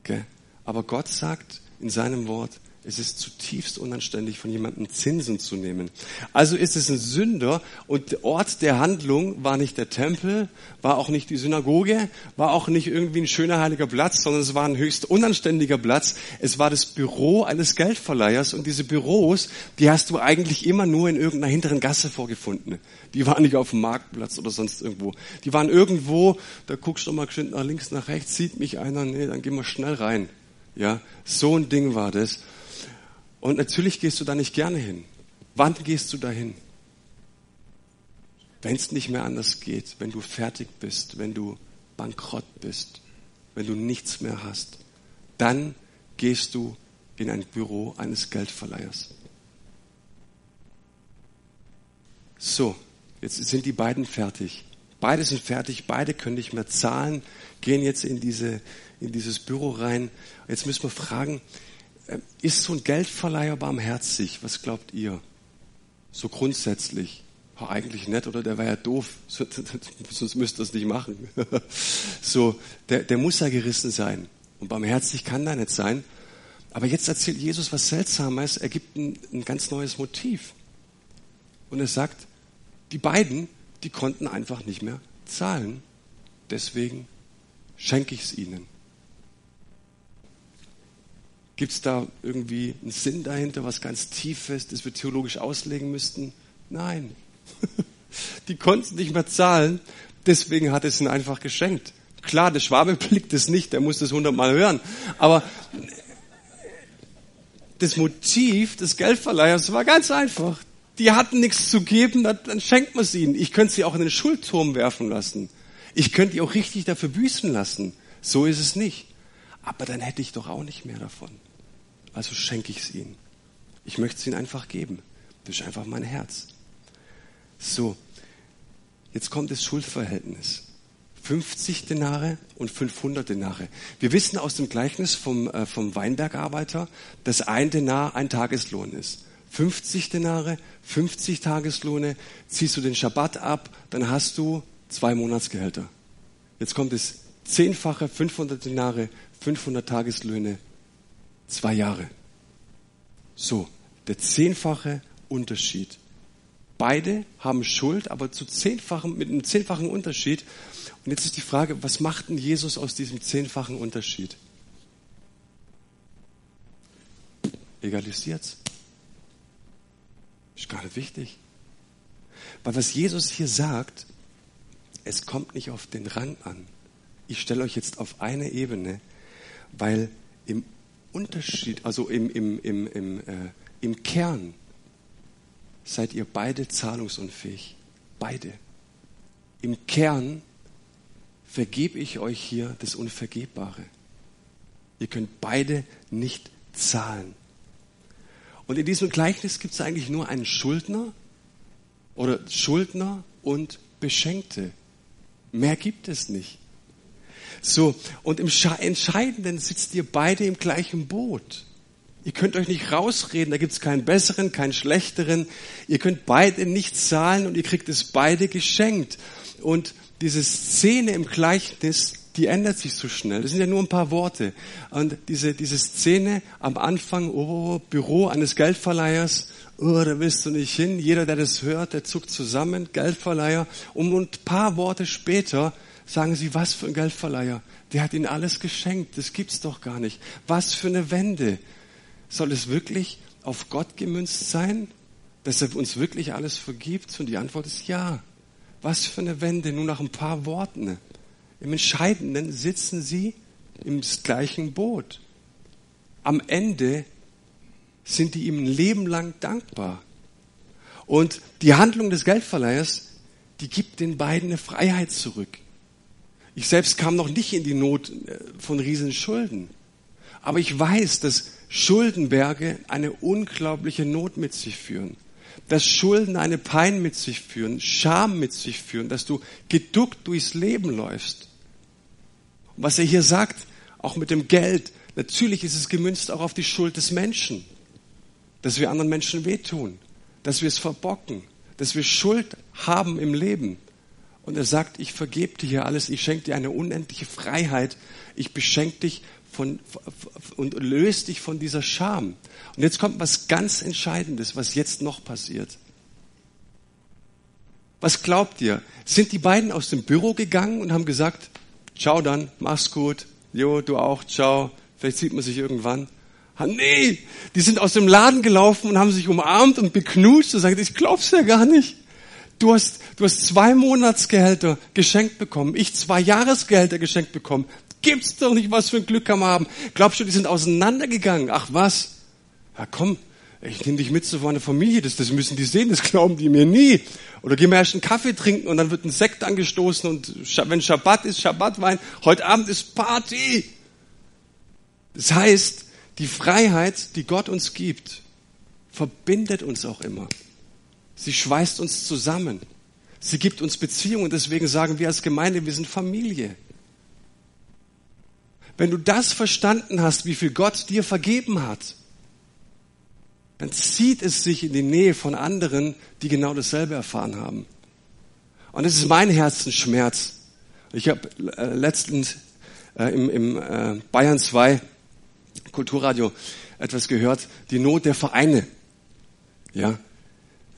Okay? Aber Gott sagt in seinem Wort, es ist zutiefst unanständig, von jemandem Zinsen zu nehmen. Also ist es ein Sünder und der Ort der Handlung war nicht der Tempel, war auch nicht die Synagoge, war auch nicht irgendwie ein schöner heiliger Platz, sondern es war ein höchst unanständiger Platz. Es war das Büro eines Geldverleihers und diese Büros, die hast du eigentlich immer nur in irgendeiner hinteren Gasse vorgefunden. Die waren nicht auf dem Marktplatz oder sonst irgendwo. Die waren irgendwo, da guckst du mal geschwind nach links, nach rechts, sieht mich einer, nee, dann gehen wir schnell rein. Ja, so ein Ding war das. Und natürlich gehst du da nicht gerne hin. Wann gehst du dahin? Wenn es nicht mehr anders geht, wenn du fertig bist, wenn du bankrott bist, wenn du nichts mehr hast, dann gehst du in ein Büro eines Geldverleihers. So, jetzt sind die beiden fertig. Beide sind fertig, beide können nicht mehr zahlen, gehen jetzt in, diese, in dieses Büro rein. Jetzt müssen wir fragen, ist so ein Geldverleiher barmherzig? Was glaubt ihr? So grundsätzlich. Oh, eigentlich nett oder der war ja doof, sonst müsste er es nicht machen. so, der, der muss ja gerissen sein. Und barmherzig kann da nicht sein. Aber jetzt erzählt Jesus was Seltsames. Er gibt ein, ein ganz neues Motiv. Und er sagt, die beiden, die konnten einfach nicht mehr zahlen. Deswegen schenke ich es ihnen. Gibt es da irgendwie einen Sinn dahinter, was ganz Tiefes, das wir theologisch auslegen müssten? Nein. Die konnten nicht mehr zahlen, deswegen hat es ihnen einfach geschenkt. Klar, der Schwabe blickt es nicht, der muss das hundertmal hören. Aber das Motiv des Geldverleihers war ganz einfach. Die hatten nichts zu geben, dann schenkt man es ihnen. Ich könnte sie auch in den Schuldturm werfen lassen. Ich könnte die auch richtig dafür büßen lassen. So ist es nicht. Aber dann hätte ich doch auch nicht mehr davon also schenke ich es ihnen. Ich möchte es ihnen einfach geben. Das ist einfach mein Herz. So, jetzt kommt das Schuldverhältnis. 50 Denare und 500 Denare. Wir wissen aus dem Gleichnis vom, äh, vom Weinbergarbeiter, dass ein Denar ein Tageslohn ist. 50 Denare, 50 Tageslohne, ziehst du den Schabbat ab, dann hast du zwei Monatsgehälter. Jetzt kommt es zehnfache, 500 Denare, 500 Tageslöhne, zwei Jahre. So, der zehnfache Unterschied. Beide haben Schuld, aber zu zehnfachen, mit einem zehnfachen Unterschied. Und jetzt ist die Frage, was macht denn Jesus aus diesem zehnfachen Unterschied? Egalisiert's. Ist gar nicht wichtig. Weil was Jesus hier sagt, es kommt nicht auf den Rang an. Ich stelle euch jetzt auf eine Ebene, weil im Unterschied, also im, im, im, im, äh, im Kern seid ihr beide zahlungsunfähig. Beide. Im Kern vergebe ich euch hier das Unvergebbare. Ihr könnt beide nicht zahlen. Und in diesem Gleichnis gibt es eigentlich nur einen Schuldner oder Schuldner und Beschenkte. Mehr gibt es nicht. So, und im Entscheidenden sitzt ihr beide im gleichen Boot. Ihr könnt euch nicht rausreden, da gibt es keinen besseren, keinen schlechteren. Ihr könnt beide nicht zahlen und ihr kriegt es beide geschenkt. Und diese Szene im Gleichnis, die ändert sich so schnell. Das sind ja nur ein paar Worte. Und diese, diese Szene am Anfang, oh, Büro eines Geldverleihers, oh, da willst du nicht hin. Jeder, der das hört, der zuckt zusammen, Geldverleiher. Und ein paar Worte später sagen sie, was für ein Geldverleiher. Der hat ihnen alles geschenkt. Das gibt's doch gar nicht. Was für eine Wende. Soll es wirklich auf Gott gemünzt sein? Dass er uns wirklich alles vergibt? Und die Antwort ist ja. Was für eine Wende. Nur nach ein paar Worten. Im Entscheidenden sitzen sie im gleichen Boot. Am Ende sind die ihm ein Leben lang dankbar. Und die Handlung des Geldverleihers, die gibt den beiden eine Freiheit zurück. Ich selbst kam noch nicht in die Not äh, von riesen Schulden. Aber ich weiß, dass Schuldenberge eine unglaubliche Not mit sich führen. Dass Schulden eine Pein mit sich führen, Scham mit sich führen, dass du geduckt durchs Leben läufst. Und was er hier sagt, auch mit dem Geld, natürlich ist es gemünzt auch auf die Schuld des Menschen. Dass wir anderen Menschen wehtun, dass wir es verbocken, dass wir Schuld haben im Leben. Und er sagt, ich vergebe dir hier alles, ich schenke dir eine unendliche Freiheit, ich beschenke dich von, und löse dich von dieser Scham. Und jetzt kommt was ganz Entscheidendes, was jetzt noch passiert. Was glaubt ihr? Sind die beiden aus dem Büro gegangen und haben gesagt, ciao dann, mach's gut, jo, du auch, ciao, vielleicht sieht man sich irgendwann. Ah, nee, die sind aus dem Laden gelaufen und haben sich umarmt und beknutscht und sagen, ich glaub's ja gar nicht. Du hast, du hast zwei Monatsgehälter geschenkt bekommen. Ich zwei Jahresgehälter geschenkt bekommen. Gibt's doch nicht, was für ein Glück kann man haben. Glaubst du, die sind auseinandergegangen? Ach was? Ja komm, ich nehme dich mit zu meiner Familie. Das, das müssen die sehen, das glauben die mir nie. Oder gehen wir erst einen Kaffee trinken und dann wird ein Sekt angestoßen und wenn Schabbat ist, Schabbatwein. Heute Abend ist Party. Das heißt, die Freiheit, die Gott uns gibt, verbindet uns auch immer. Sie schweißt uns zusammen. Sie gibt uns Beziehungen. Deswegen sagen wir als Gemeinde, wir sind Familie. Wenn du das verstanden hast, wie viel Gott dir vergeben hat, dann zieht es sich in die Nähe von anderen, die genau dasselbe erfahren haben. Und das ist mein Herzensschmerz. Ich habe äh, letztens äh, im, im äh, Bayern 2 Kulturradio etwas gehört, die Not der Vereine. Ja,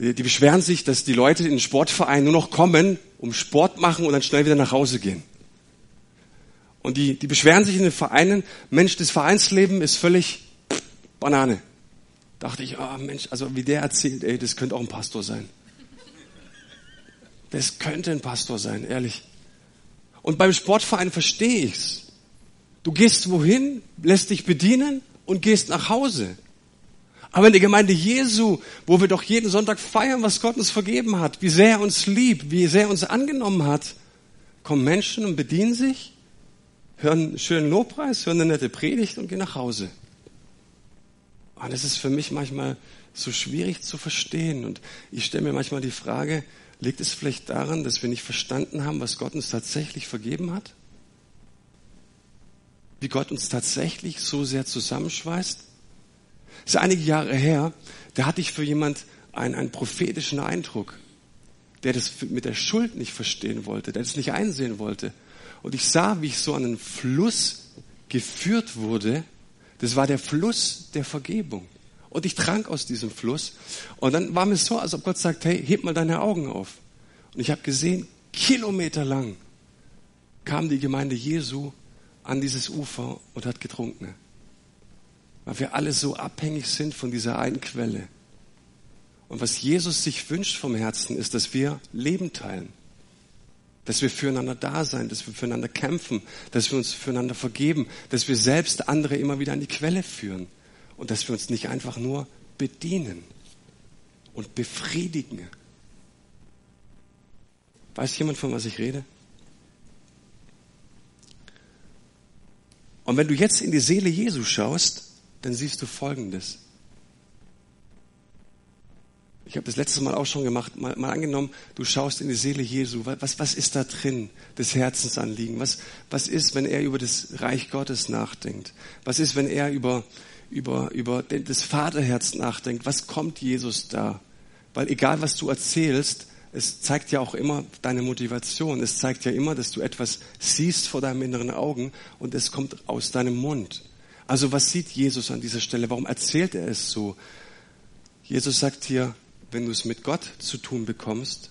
die, beschweren sich, dass die Leute in den Sportverein nur noch kommen, um Sport machen und dann schnell wieder nach Hause gehen. Und die, die beschweren sich in den Vereinen, Mensch, das Vereinsleben ist völlig Banane. Dachte ich, ah oh Mensch, also wie der erzählt, ey, das könnte auch ein Pastor sein. Das könnte ein Pastor sein, ehrlich. Und beim Sportverein verstehe ich's. Du gehst wohin, lässt dich bedienen und gehst nach Hause. Aber in der Gemeinde Jesu, wo wir doch jeden Sonntag feiern, was Gott uns vergeben hat, wie sehr er uns liebt, wie sehr er uns angenommen hat, kommen Menschen und bedienen sich, hören einen schönen Lobpreis, hören eine nette Predigt und gehen nach Hause. Und das ist für mich manchmal so schwierig zu verstehen. Und ich stelle mir manchmal die Frage, liegt es vielleicht daran, dass wir nicht verstanden haben, was Gott uns tatsächlich vergeben hat? wie Gott uns tatsächlich so sehr zusammenschweißt? Das ist einige Jahre her, da hatte ich für jemand einen, einen prophetischen Eindruck, der das mit der Schuld nicht verstehen wollte, der das nicht einsehen wollte. Und ich sah, wie ich so an einen Fluss geführt wurde. Das war der Fluss der Vergebung. Und ich trank aus diesem Fluss. Und dann war mir so, als ob Gott sagt, hey, heb mal deine Augen auf. Und ich habe gesehen, kilometerlang kam die Gemeinde Jesu an dieses Ufer und hat getrunken. Weil wir alle so abhängig sind von dieser einen Quelle. Und was Jesus sich wünscht vom Herzen, ist, dass wir Leben teilen. Dass wir füreinander da sein, dass wir füreinander kämpfen, dass wir uns füreinander vergeben, dass wir selbst andere immer wieder an die Quelle führen. Und dass wir uns nicht einfach nur bedienen und befriedigen. Weiß jemand, von was ich rede? Und wenn du jetzt in die Seele Jesu schaust, dann siehst du Folgendes. Ich habe das letzte Mal auch schon gemacht, mal, mal, angenommen, du schaust in die Seele Jesu. Was, was ist da drin, das Herzensanliegen? Was, was ist, wenn er über das Reich Gottes nachdenkt? Was ist, wenn er über, über, über das Vaterherz nachdenkt? Was kommt Jesus da? Weil egal, was du erzählst, es zeigt ja auch immer deine Motivation. Es zeigt ja immer, dass du etwas siehst vor deinem inneren Augen und es kommt aus deinem Mund. Also was sieht Jesus an dieser Stelle? Warum erzählt er es so? Jesus sagt hier, wenn du es mit Gott zu tun bekommst,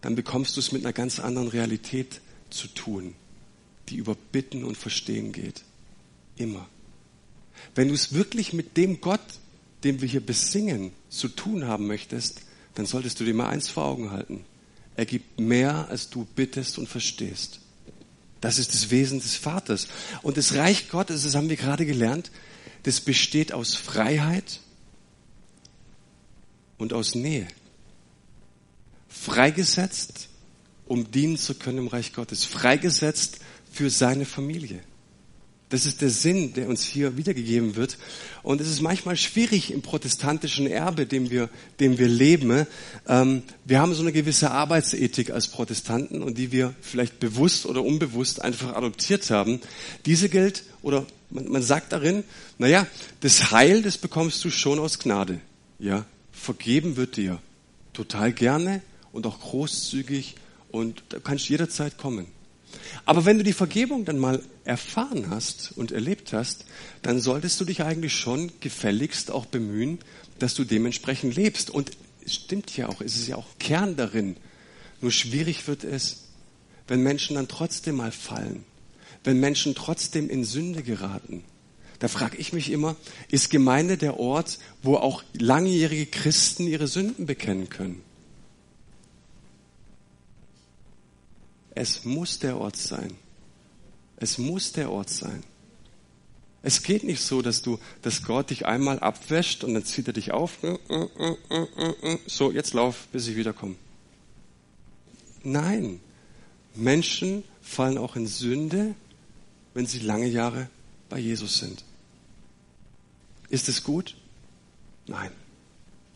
dann bekommst du es mit einer ganz anderen Realität zu tun, die über Bitten und Verstehen geht. Immer. Wenn du es wirklich mit dem Gott, den wir hier besingen, zu tun haben möchtest, dann solltest du dir mal eins vor Augen halten. Er gibt mehr, als du bittest und verstehst. Das ist das Wesen des Vaters. Und das Reich Gottes, das haben wir gerade gelernt, das besteht aus Freiheit und aus Nähe. Freigesetzt, um dienen zu können im Reich Gottes. Freigesetzt für seine Familie. Das ist der Sinn, der uns hier wiedergegeben wird. Und es ist manchmal schwierig im protestantischen Erbe, dem wir, dem wir leben. Ähm, wir haben so eine gewisse Arbeitsethik als Protestanten und die wir vielleicht bewusst oder unbewusst einfach adoptiert haben. Diese gilt, oder man, man sagt darin, naja, das Heil, das bekommst du schon aus Gnade. Ja, vergeben wird dir total gerne und auch großzügig und da kannst du jederzeit kommen. Aber wenn du die Vergebung dann mal erfahren hast und erlebt hast, dann solltest du dich eigentlich schon gefälligst auch bemühen, dass du dementsprechend lebst. Und es stimmt ja auch, es ist ja auch Kern darin. Nur schwierig wird es, wenn Menschen dann trotzdem mal fallen, wenn Menschen trotzdem in Sünde geraten. Da frage ich mich immer, ist Gemeinde der Ort, wo auch langjährige Christen ihre Sünden bekennen können? Es muss der Ort sein. Es muss der Ort sein. Es geht nicht so, dass du, dass Gott dich einmal abwäscht und dann zieht er dich auf. So, jetzt lauf, bis ich wiederkomme. Nein. Menschen fallen auch in Sünde, wenn sie lange Jahre bei Jesus sind. Ist es gut? Nein.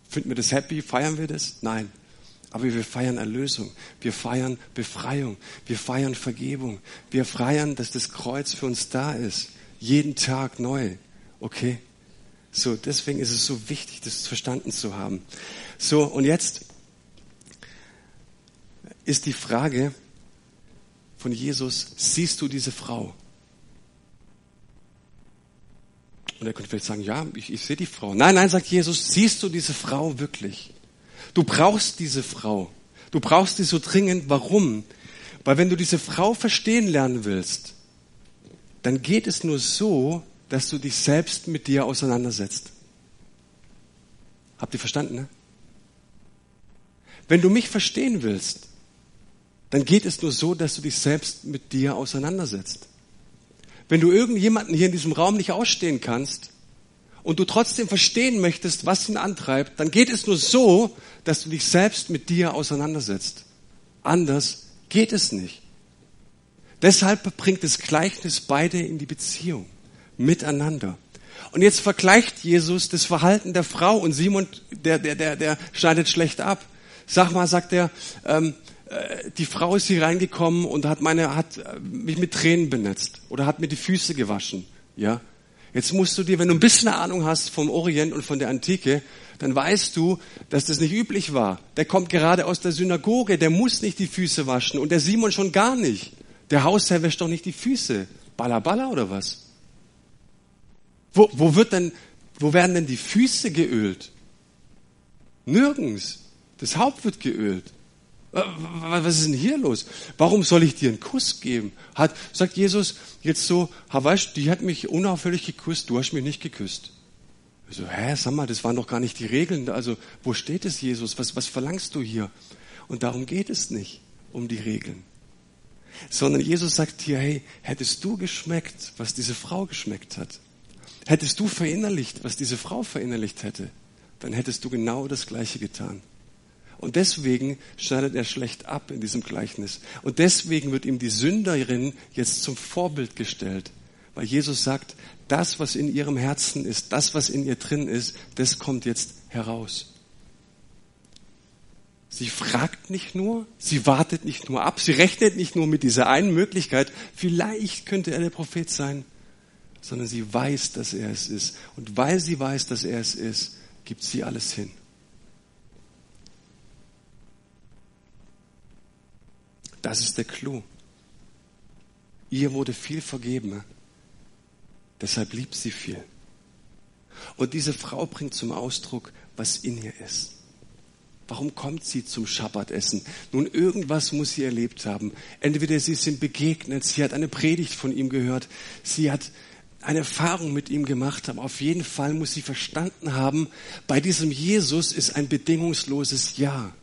Finden wir das happy? Feiern wir das? Nein. Aber wir feiern Erlösung, wir feiern Befreiung, wir feiern Vergebung, wir feiern, dass das Kreuz für uns da ist, jeden Tag neu. Okay? So, deswegen ist es so wichtig, das verstanden zu haben. So, und jetzt ist die Frage von Jesus, siehst du diese Frau? Und er könnte vielleicht sagen, ja, ich, ich sehe die Frau. Nein, nein, sagt Jesus, siehst du diese Frau wirklich? Du brauchst diese Frau. Du brauchst sie so dringend. Warum? Weil wenn du diese Frau verstehen lernen willst, dann geht es nur so, dass du dich selbst mit dir auseinandersetzt. Habt ihr verstanden? Ne? Wenn du mich verstehen willst, dann geht es nur so, dass du dich selbst mit dir auseinandersetzt. Wenn du irgendjemanden hier in diesem Raum nicht ausstehen kannst, und du trotzdem verstehen möchtest, was ihn antreibt, dann geht es nur so, dass du dich selbst mit dir auseinandersetzt. Anders geht es nicht. Deshalb bringt das Gleichnis beide in die Beziehung miteinander. Und jetzt vergleicht Jesus das Verhalten der Frau und Simon, der, der, der, der schneidet schlecht ab. Sag mal, sagt er, ähm, äh, die Frau ist hier reingekommen und hat meine, hat äh, mich mit Tränen benetzt oder hat mir die Füße gewaschen. Ja, Jetzt musst du dir, wenn du ein bisschen Ahnung hast vom Orient und von der Antike, dann weißt du, dass das nicht üblich war. Der kommt gerade aus der Synagoge, der muss nicht die Füße waschen und der Simon schon gar nicht. Der Hausherr wäscht doch nicht die Füße. Balla balla oder was? Wo, wo wird denn, wo werden denn die Füße geölt? Nirgends. Das Haupt wird geölt. Was ist denn hier los? Warum soll ich dir einen Kuss geben? Hat, sagt Jesus jetzt so, weißt die hat mich unauffällig geküsst, du hast mich nicht geküsst. Ich so, hä, sag mal, das waren doch gar nicht die Regeln. Also, wo steht es, Jesus? Was, was verlangst du hier? Und darum geht es nicht, um die Regeln. Sondern Jesus sagt hier, hey, hättest du geschmeckt, was diese Frau geschmeckt hat? Hättest du verinnerlicht, was diese Frau verinnerlicht hätte? Dann hättest du genau das Gleiche getan. Und deswegen schneidet er schlecht ab in diesem Gleichnis. Und deswegen wird ihm die Sünderin jetzt zum Vorbild gestellt. Weil Jesus sagt, das, was in ihrem Herzen ist, das, was in ihr drin ist, das kommt jetzt heraus. Sie fragt nicht nur, sie wartet nicht nur ab, sie rechnet nicht nur mit dieser einen Möglichkeit, vielleicht könnte er der Prophet sein, sondern sie weiß, dass er es ist. Und weil sie weiß, dass er es ist, gibt sie alles hin. Das ist der Clou. Ihr wurde viel vergeben. Deshalb liebt sie viel. Und diese Frau bringt zum Ausdruck, was in ihr ist. Warum kommt sie zum Schabbatessen? Nun, irgendwas muss sie erlebt haben. Entweder sie ist ihm begegnet, sie hat eine Predigt von ihm gehört, sie hat eine Erfahrung mit ihm gemacht, aber auf jeden Fall muss sie verstanden haben, bei diesem Jesus ist ein bedingungsloses Ja.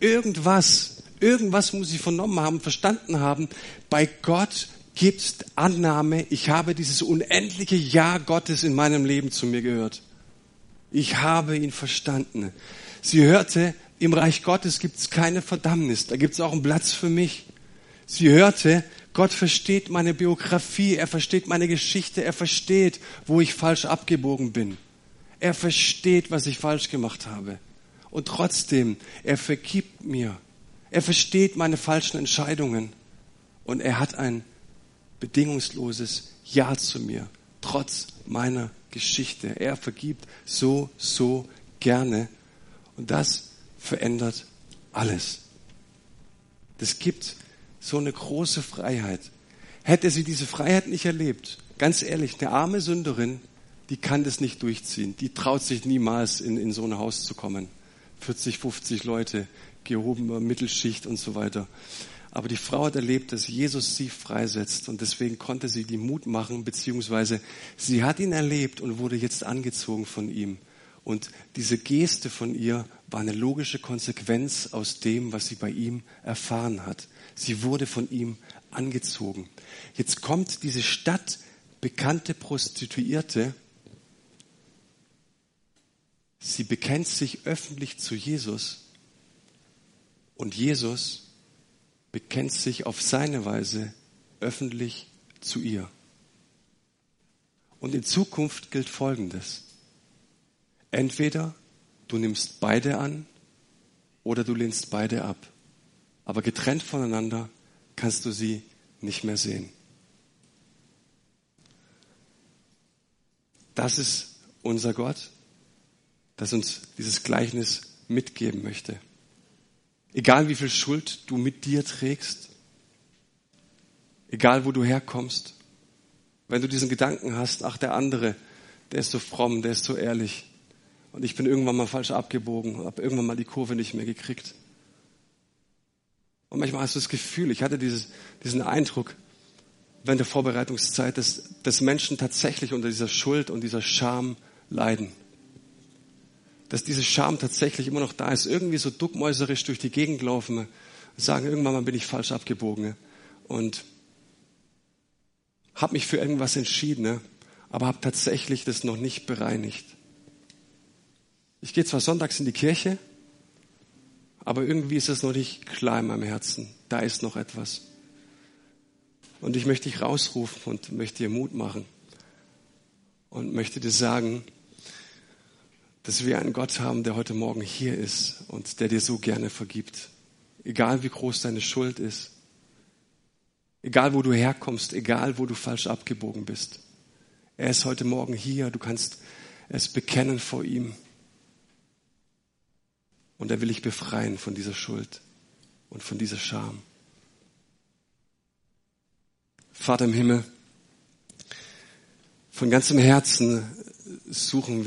Irgendwas Irgendwas muss ich vernommen haben, verstanden haben. Bei Gott gibt's Annahme. Ich habe dieses unendliche Ja Gottes in meinem Leben zu mir gehört. Ich habe ihn verstanden. Sie hörte, im Reich Gottes gibt's keine Verdammnis. Da gibt's auch einen Platz für mich. Sie hörte, Gott versteht meine Biografie, er versteht meine Geschichte, er versteht, wo ich falsch abgebogen bin. Er versteht, was ich falsch gemacht habe. Und trotzdem, er vergibt mir. Er versteht meine falschen Entscheidungen. Und er hat ein bedingungsloses Ja zu mir, trotz meiner Geschichte. Er vergibt so, so gerne. Und das verändert alles. Das gibt so eine große Freiheit. Hätte sie diese Freiheit nicht erlebt, ganz ehrlich, eine arme Sünderin, die kann das nicht durchziehen. Die traut sich niemals in, in so ein Haus zu kommen. 40, 50 Leute, gehobene Mittelschicht und so weiter. Aber die Frau hat erlebt, dass Jesus sie freisetzt und deswegen konnte sie die Mut machen, beziehungsweise sie hat ihn erlebt und wurde jetzt angezogen von ihm. Und diese Geste von ihr war eine logische Konsequenz aus dem, was sie bei ihm erfahren hat. Sie wurde von ihm angezogen. Jetzt kommt diese stadtbekannte Prostituierte. Sie bekennt sich öffentlich zu Jesus und Jesus bekennt sich auf seine Weise öffentlich zu ihr. Und in Zukunft gilt Folgendes. Entweder du nimmst beide an oder du lehnst beide ab aber getrennt voneinander kannst du sie nicht mehr sehen. Das ist unser Gott, das uns dieses Gleichnis mitgeben möchte. Egal wie viel Schuld du mit dir trägst, egal wo du herkommst, wenn du diesen Gedanken hast, ach der andere, der ist so fromm, der ist so ehrlich und ich bin irgendwann mal falsch abgebogen, habe irgendwann mal die Kurve nicht mehr gekriegt. Und manchmal hast du das Gefühl, ich hatte dieses, diesen Eindruck während der Vorbereitungszeit, dass, dass Menschen tatsächlich unter dieser Schuld und dieser Scham leiden. Dass diese Scham tatsächlich immer noch da ist, irgendwie so duckmäuserisch durch die Gegend laufen und sagen, irgendwann mal bin ich falsch abgebogen und habe mich für irgendwas entschieden, aber habe tatsächlich das noch nicht bereinigt. Ich gehe zwar sonntags in die Kirche, aber irgendwie ist es noch nicht klar in meinem Herzen. Da ist noch etwas. Und ich möchte dich rausrufen und möchte dir Mut machen und möchte dir sagen, dass wir einen Gott haben, der heute Morgen hier ist und der dir so gerne vergibt. Egal wie groß deine Schuld ist, egal wo du herkommst, egal wo du falsch abgebogen bist. Er ist heute Morgen hier, du kannst es bekennen vor ihm. Und er will dich befreien von dieser Schuld und von dieser Scham. Vater im Himmel, von ganzem Herzen suchen wir